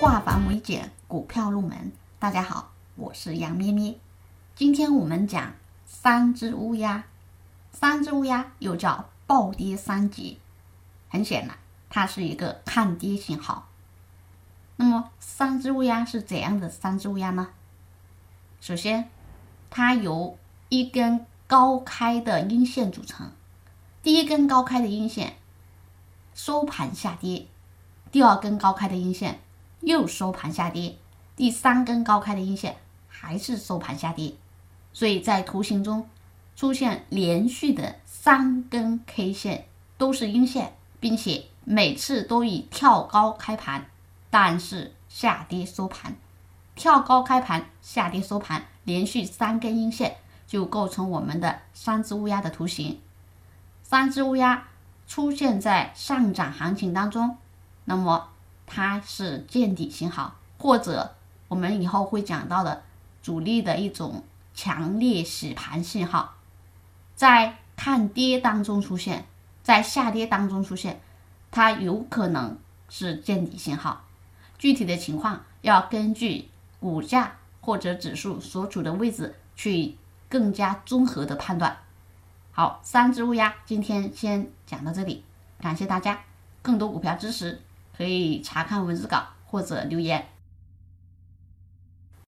化繁为简，股票入门。大家好，我是杨咩咩。今天我们讲三只乌鸦。三只乌鸦又叫暴跌三级，很显然，它是一个看跌信号。那么，三只乌鸦是怎样的三只乌鸦呢？首先，它由一根高开的阴线组成。第一根高开的阴线收盘下跌，第二根高开的阴线又收盘下跌，第三根高开的阴线还是收盘下跌。所以在图形中出现连续的三根 K 线都是阴线，并且每次都以跳高开盘，但是下跌收盘。跳高开盘，下跌收盘，连续三根阴线就构成我们的三只乌鸦的图形。三只乌鸦出现在上涨行情当中，那么它是见底信号，或者我们以后会讲到的主力的一种强烈洗盘信号，在看跌当中出现，在下跌当中出现，它有可能是见底信号。具体的情况要根据股价或者指数所处的位置去更加综合的判断。好，三只乌鸦，今天先讲到这里，感谢大家。更多股票知识可以查看文字稿或者留言。